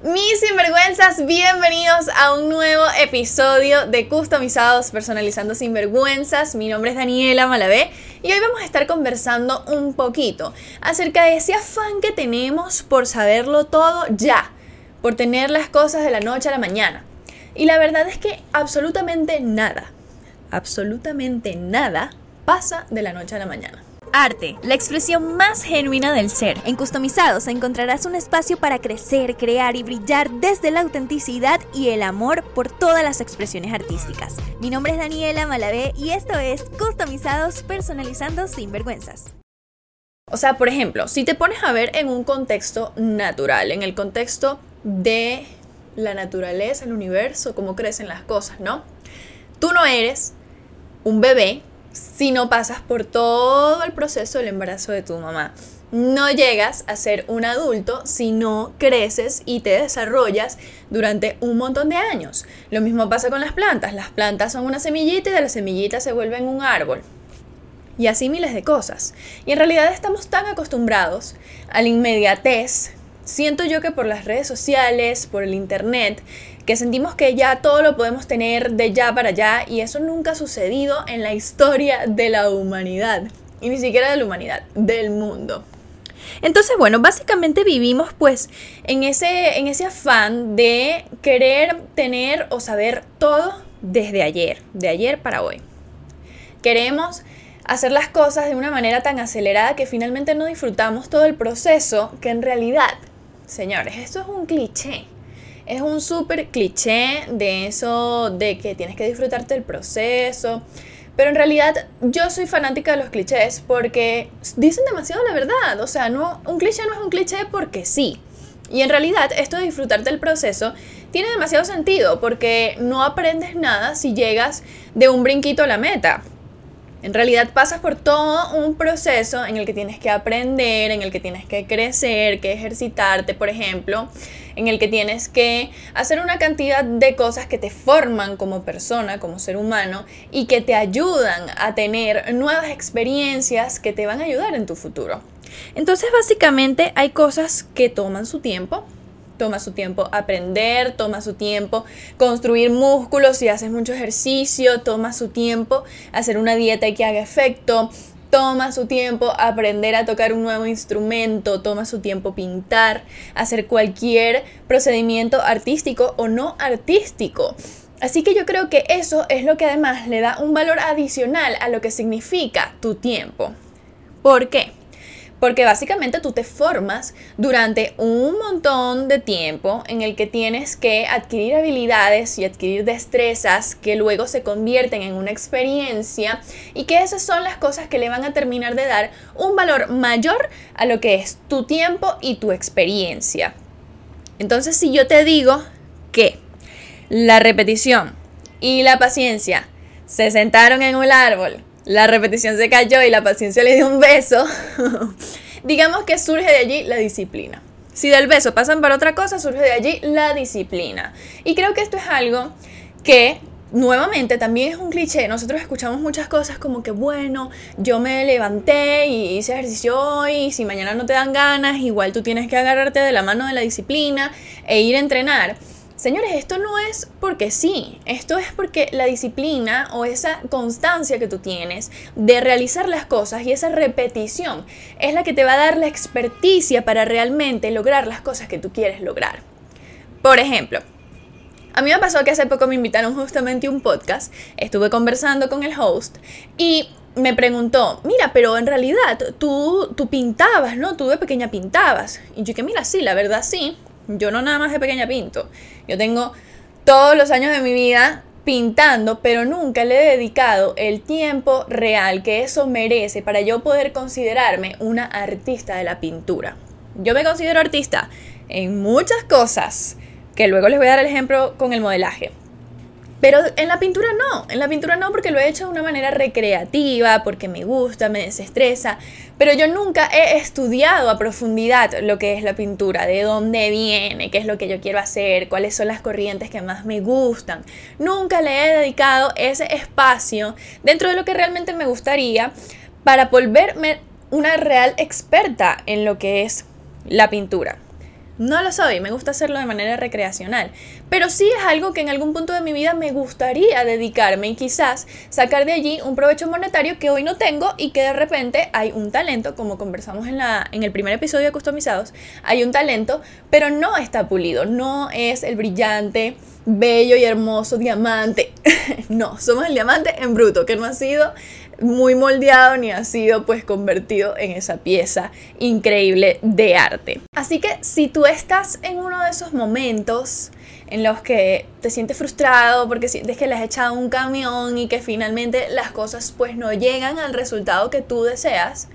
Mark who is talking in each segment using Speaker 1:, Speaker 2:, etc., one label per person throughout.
Speaker 1: Mis sinvergüenzas, bienvenidos a un nuevo episodio de Customizados Personalizando Sinvergüenzas. Mi nombre es Daniela Malavé y hoy vamos a estar conversando un poquito acerca de ese afán que tenemos por saberlo todo ya, por tener las cosas de la noche a la mañana. Y la verdad es que absolutamente nada, absolutamente nada pasa de la noche a la mañana.
Speaker 2: Arte, la expresión más genuina del ser. En Customizados encontrarás un espacio para crecer, crear y brillar desde la autenticidad y el amor por todas las expresiones artísticas. Mi nombre es Daniela Malavé y esto es Customizados Personalizando sin vergüenzas.
Speaker 1: O sea, por ejemplo, si te pones a ver en un contexto natural, en el contexto de la naturaleza, el universo, cómo crecen las cosas, ¿no? Tú no eres un bebé si no pasas por todo el proceso del embarazo de tu mamá. No llegas a ser un adulto si no creces y te desarrollas durante un montón de años. Lo mismo pasa con las plantas. Las plantas son una semillita y de la semillita se vuelven un árbol. Y así miles de cosas. Y en realidad estamos tan acostumbrados a la inmediatez siento yo que por las redes sociales, por el internet, que sentimos que ya todo lo podemos tener de ya para allá y eso nunca ha sucedido en la historia de la humanidad. Y ni siquiera de la humanidad, del mundo. Entonces, bueno, básicamente vivimos pues en ese, en ese afán de querer tener o saber todo desde ayer, de ayer para hoy. Queremos hacer las cosas de una manera tan acelerada que finalmente no disfrutamos todo el proceso que en realidad Señores, esto es un cliché. Es un súper cliché de eso, de que tienes que disfrutarte del proceso. Pero en realidad yo soy fanática de los clichés porque dicen demasiado la verdad. O sea, no, un cliché no es un cliché porque sí. Y en realidad esto de disfrutarte del proceso tiene demasiado sentido porque no aprendes nada si llegas de un brinquito a la meta. En realidad pasas por todo un proceso en el que tienes que aprender, en el que tienes que crecer, que ejercitarte, por ejemplo, en el que tienes que hacer una cantidad de cosas que te forman como persona, como ser humano, y que te ayudan a tener nuevas experiencias que te van a ayudar en tu futuro. Entonces, básicamente hay cosas que toman su tiempo, toma su tiempo aprender, toma su tiempo construir músculos si haces mucho ejercicio, toma su tiempo hacer una dieta y que haga efecto, toma su tiempo aprender a tocar un nuevo instrumento, toma su tiempo pintar, hacer cualquier procedimiento artístico o no artístico. Así que yo creo que eso es lo que además le da un valor adicional a lo que significa tu tiempo. ¿Por qué? Porque básicamente tú te formas durante un montón de tiempo en el que tienes que adquirir habilidades y adquirir destrezas que luego se convierten en una experiencia y que esas son las cosas que le van a terminar de dar un valor mayor a lo que es tu tiempo y tu experiencia. Entonces si yo te digo que la repetición y la paciencia se sentaron en un árbol la repetición se cayó y la paciencia le dio un beso, digamos que surge de allí la disciplina. Si del beso pasan para otra cosa, surge de allí la disciplina. Y creo que esto es algo que nuevamente también es un cliché. Nosotros escuchamos muchas cosas como que, bueno, yo me levanté y hice ejercicio hoy, y si mañana no te dan ganas, igual tú tienes que agarrarte de la mano de la disciplina e ir a entrenar. Señores, esto no es porque sí, esto es porque la disciplina o esa constancia que tú tienes de realizar las cosas y esa repetición es la que te va a dar la experticia para realmente lograr las cosas que tú quieres lograr. Por ejemplo, a mí me pasó que hace poco me invitaron justamente a un podcast, estuve conversando con el host y me preguntó, mira, pero en realidad tú, tú pintabas, ¿no? Tú de pequeña pintabas. Y yo que, mira, sí, la verdad sí, yo no nada más de pequeña pinto. Yo tengo todos los años de mi vida pintando, pero nunca le he dedicado el tiempo real que eso merece para yo poder considerarme una artista de la pintura. Yo me considero artista en muchas cosas, que luego les voy a dar el ejemplo con el modelaje. Pero en la pintura no, en la pintura no porque lo he hecho de una manera recreativa, porque me gusta, me desestresa, pero yo nunca he estudiado a profundidad lo que es la pintura, de dónde viene, qué es lo que yo quiero hacer, cuáles son las corrientes que más me gustan. Nunca le he dedicado ese espacio dentro de lo que realmente me gustaría para volverme una real experta en lo que es la pintura. No lo soy, me gusta hacerlo de manera recreacional. Pero sí es algo que en algún punto de mi vida me gustaría dedicarme y quizás sacar de allí un provecho monetario que hoy no tengo y que de repente hay un talento, como conversamos en, la, en el primer episodio de Customizados, hay un talento, pero no está pulido, no es el brillante, bello y hermoso diamante. no, somos el diamante en bruto, que no ha sido muy moldeado ni ha sido pues convertido en esa pieza increíble de arte. Así que si tú estás en uno de esos momentos en los que te sientes frustrado porque sientes que le has echado un camión y que finalmente las cosas pues no llegan al resultado que tú deseas,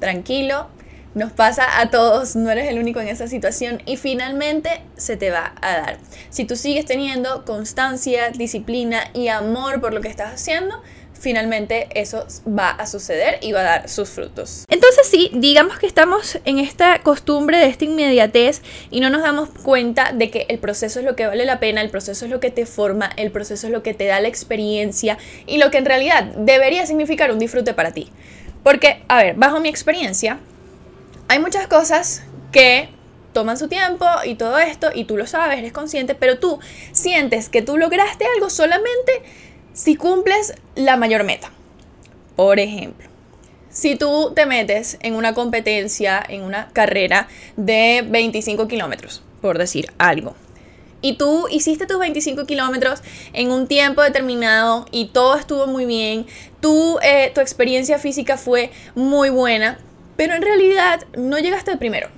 Speaker 1: tranquilo, nos pasa a todos, no eres el único en esa situación y finalmente se te va a dar. Si tú sigues teniendo constancia, disciplina y amor por lo que estás haciendo, finalmente eso va a suceder y va a dar sus frutos.
Speaker 2: Entonces sí, digamos que estamos en esta costumbre de esta inmediatez y no nos damos cuenta de que el proceso es lo que vale la pena, el proceso es lo que te forma, el proceso es lo que te da la experiencia y lo que en realidad debería significar un disfrute para ti. Porque, a ver, bajo mi experiencia, hay muchas cosas que toman su tiempo y todo esto, y tú lo sabes, eres consciente, pero tú sientes que tú lograste algo solamente si cumples la mayor meta. Por ejemplo, si tú te metes en una competencia, en una carrera de 25 kilómetros, por decir algo, y tú hiciste tus 25 kilómetros en un tiempo determinado y todo estuvo muy bien, tú, eh, tu experiencia física fue muy buena, pero en realidad no llegaste de primero.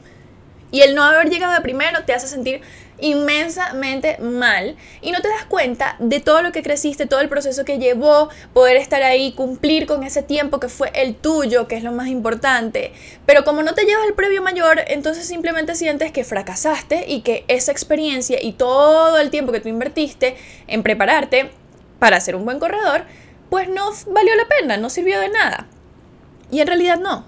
Speaker 2: Y el no haber llegado de primero te hace sentir inmensamente mal y no te das cuenta de todo lo que creciste, todo el proceso que llevó poder estar ahí, cumplir con ese tiempo que fue el tuyo, que es lo más importante. Pero como no te llevas el previo mayor, entonces simplemente sientes que fracasaste y que esa experiencia y todo el tiempo que tú invertiste en prepararte para ser un buen corredor, pues no valió la pena, no sirvió de nada. Y en realidad no.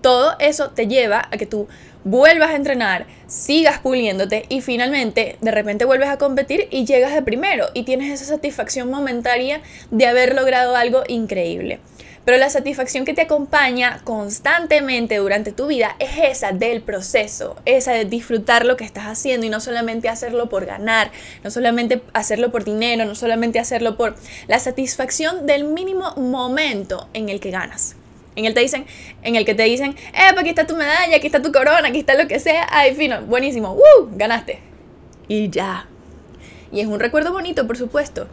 Speaker 2: Todo eso te lleva a que tú vuelvas a entrenar, sigas puliéndote y finalmente de repente vuelves a competir y llegas de primero y tienes esa satisfacción momentaria de haber logrado algo increíble. Pero la satisfacción que te acompaña constantemente durante tu vida es esa del proceso, esa de disfrutar lo que estás haciendo y no solamente hacerlo por ganar, no solamente hacerlo por dinero, no solamente hacerlo por la satisfacción del mínimo momento en el que ganas en el, te dicen, en el que te dicen, eh, aquí está tu medalla, aquí está tu corona, aquí está lo que sea, ay, fino, buenísimo, ¡uh! Ganaste. Y ya. Y es un recuerdo bonito, por supuesto.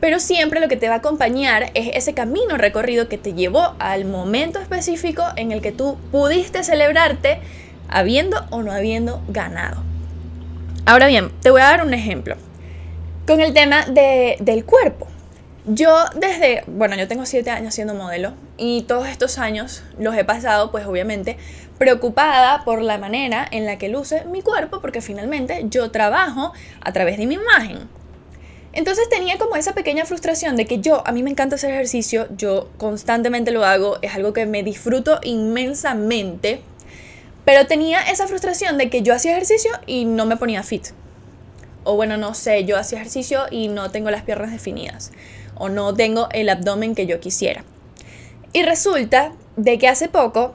Speaker 2: Pero siempre lo que te va a acompañar es ese camino recorrido que te llevó al momento específico en el que tú pudiste celebrarte habiendo o no habiendo ganado. Ahora bien, te voy a dar un ejemplo. Con el tema de, del cuerpo. Yo desde, bueno, yo tengo siete años siendo modelo y todos estos años los he pasado, pues obviamente, preocupada por la manera en la que luce mi cuerpo, porque finalmente yo trabajo a través de mi imagen. Entonces tenía como esa pequeña frustración de que yo, a mí me encanta hacer ejercicio, yo constantemente lo hago, es algo que me disfruto inmensamente, pero tenía esa frustración de que yo hacía ejercicio y no me ponía fit. O bueno, no sé, yo hacía ejercicio y no tengo las piernas definidas o no tengo el abdomen que yo quisiera. Y resulta de que hace poco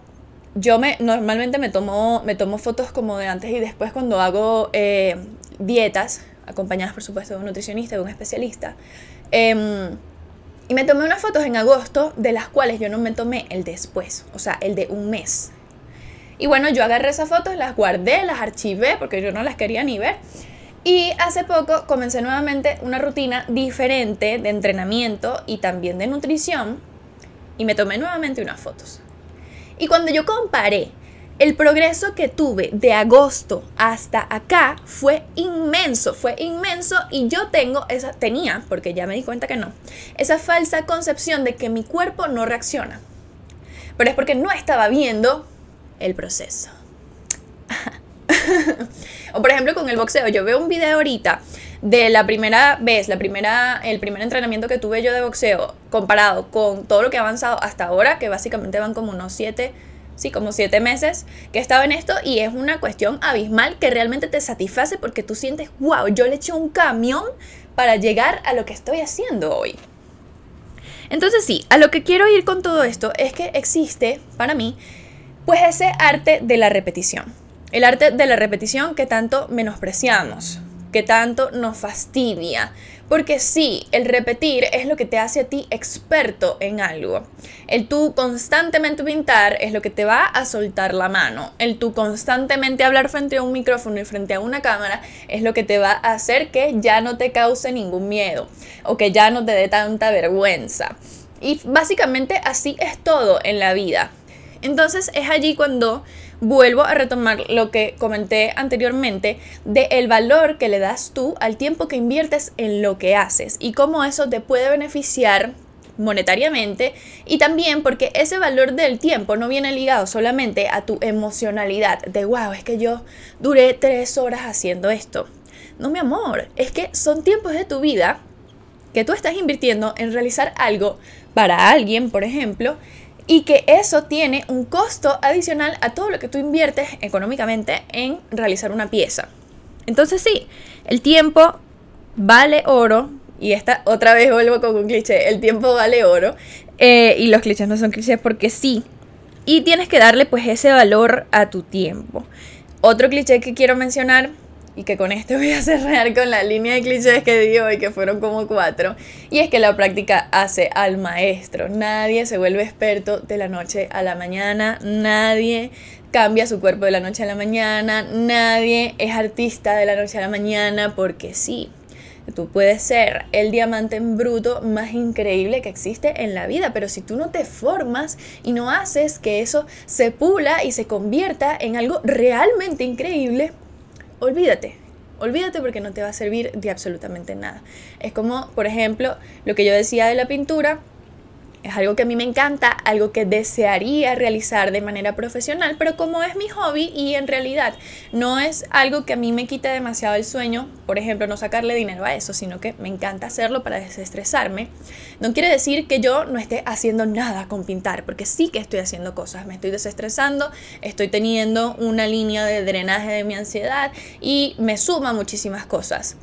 Speaker 2: yo me normalmente me tomo, me tomo fotos como de antes y después cuando hago eh, dietas, acompañadas por supuesto de un nutricionista, de un especialista. Em, y me tomé unas fotos en agosto de las cuales yo no me tomé el después, o sea, el de un mes. Y bueno, yo agarré esas fotos, las guardé, las archivé porque yo no las quería ni ver. Y hace poco comencé nuevamente una rutina diferente de entrenamiento y también de nutrición y me tomé nuevamente unas fotos. Y cuando yo comparé el progreso que tuve de agosto hasta acá fue inmenso, fue inmenso y yo tengo esa, tenía, porque ya me di cuenta que no, esa falsa concepción de que mi cuerpo no reacciona. Pero es porque no estaba viendo el proceso. o por ejemplo con el boxeo, yo veo un video ahorita de la primera vez, la primera, el primer entrenamiento que tuve yo de boxeo comparado con todo lo que ha avanzado hasta ahora, que básicamente van como unos siete, sí, como siete meses que he estado en esto y es una cuestión abismal que realmente te satisface porque tú sientes, wow, yo le eché un camión para llegar a lo que estoy haciendo hoy. Entonces sí, a lo que quiero ir con todo esto es que existe para mí pues ese arte de la repetición.
Speaker 1: El arte de la repetición que tanto menospreciamos, que tanto nos fastidia. Porque sí, el repetir es lo que te hace a ti experto en algo. El tú constantemente pintar es lo que te va a soltar la mano. El tú constantemente hablar frente a un micrófono y frente a una cámara es lo que te va a hacer que ya no te cause ningún miedo o que ya no te dé tanta vergüenza. Y básicamente así es todo en la vida. Entonces es allí cuando vuelvo a retomar lo que comenté anteriormente de el valor que le das tú al tiempo que inviertes en lo que haces y cómo eso te puede beneficiar monetariamente y también porque ese valor del tiempo no viene ligado solamente a tu emocionalidad de wow, es que yo duré tres horas haciendo esto. No, mi amor, es que son tiempos de tu vida que tú estás invirtiendo en realizar algo para alguien, por ejemplo, y que eso tiene un costo adicional a todo lo que tú inviertes económicamente en realizar una pieza. Entonces sí, el tiempo vale oro, y esta otra vez vuelvo con un cliché, el tiempo vale oro, eh, y los clichés no son clichés porque sí, y tienes que darle pues ese valor a tu tiempo. Otro cliché que quiero mencionar y que con este voy a cerrar con la línea de clichés que di hoy, que fueron como cuatro, y es que la práctica hace al maestro. Nadie se vuelve experto de la noche a la mañana, nadie cambia su cuerpo de la noche a la mañana, nadie es artista de la noche a la mañana, porque sí. Tú puedes ser el diamante en bruto más increíble que existe en la vida, pero si tú no te formas y no haces que eso se pula y se convierta en algo realmente increíble, olvídate. Olvídate porque no te va a servir de absolutamente nada. Es como, por ejemplo, lo que yo decía de la pintura, es algo que a mí me encanta, algo que desearía realizar de manera profesional, pero como es mi hobby y en realidad no es algo que a mí me quite demasiado el sueño, por ejemplo, no sacarle dinero a eso, sino que me encanta hacerlo para desestresarme, no quiere decir que yo no esté haciendo nada con pintar, porque sí que estoy haciendo cosas, me estoy desestresando, estoy teniendo una línea de drenaje de mi ansiedad y me suma muchísimas cosas.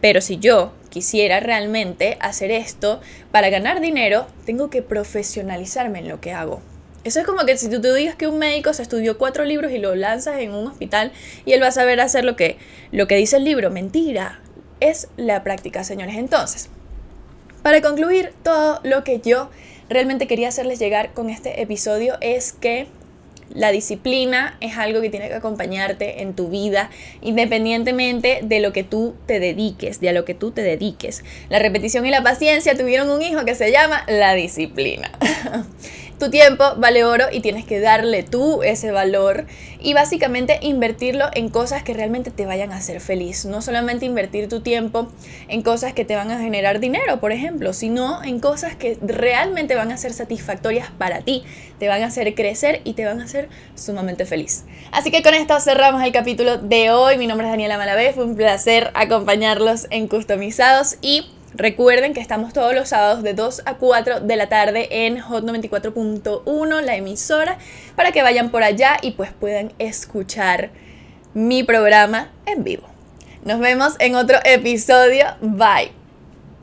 Speaker 1: Pero si yo quisiera realmente hacer esto para ganar dinero, tengo que profesionalizarme en lo que hago. Eso es como que si tú te digas que un médico se estudió cuatro libros y lo lanzas en un hospital y él va a saber hacer lo que, lo que dice el libro. Mentira. Es la práctica, señores. Entonces, para concluir, todo lo que yo realmente quería hacerles llegar con este episodio es que la disciplina es algo que tiene que acompañarte en tu vida, independientemente de lo que tú te dediques, de a lo que tú te dediques. La repetición y la paciencia tuvieron un hijo que se llama la disciplina. Tu tiempo vale oro y tienes que darle tú ese valor y básicamente invertirlo en cosas que realmente te vayan a hacer feliz. No solamente invertir tu tiempo en cosas que te van a generar dinero, por ejemplo, sino en cosas que realmente van a ser satisfactorias para ti, te van a hacer crecer y te van a hacer sumamente feliz. Así que con esto cerramos el capítulo de hoy. Mi nombre es Daniela Malavé, fue un placer acompañarlos en Customizados y Recuerden que estamos todos los sábados de 2 a 4 de la tarde en Hot 94.1, la emisora, para que vayan por allá y pues puedan escuchar mi programa en vivo. Nos vemos en otro episodio. Bye.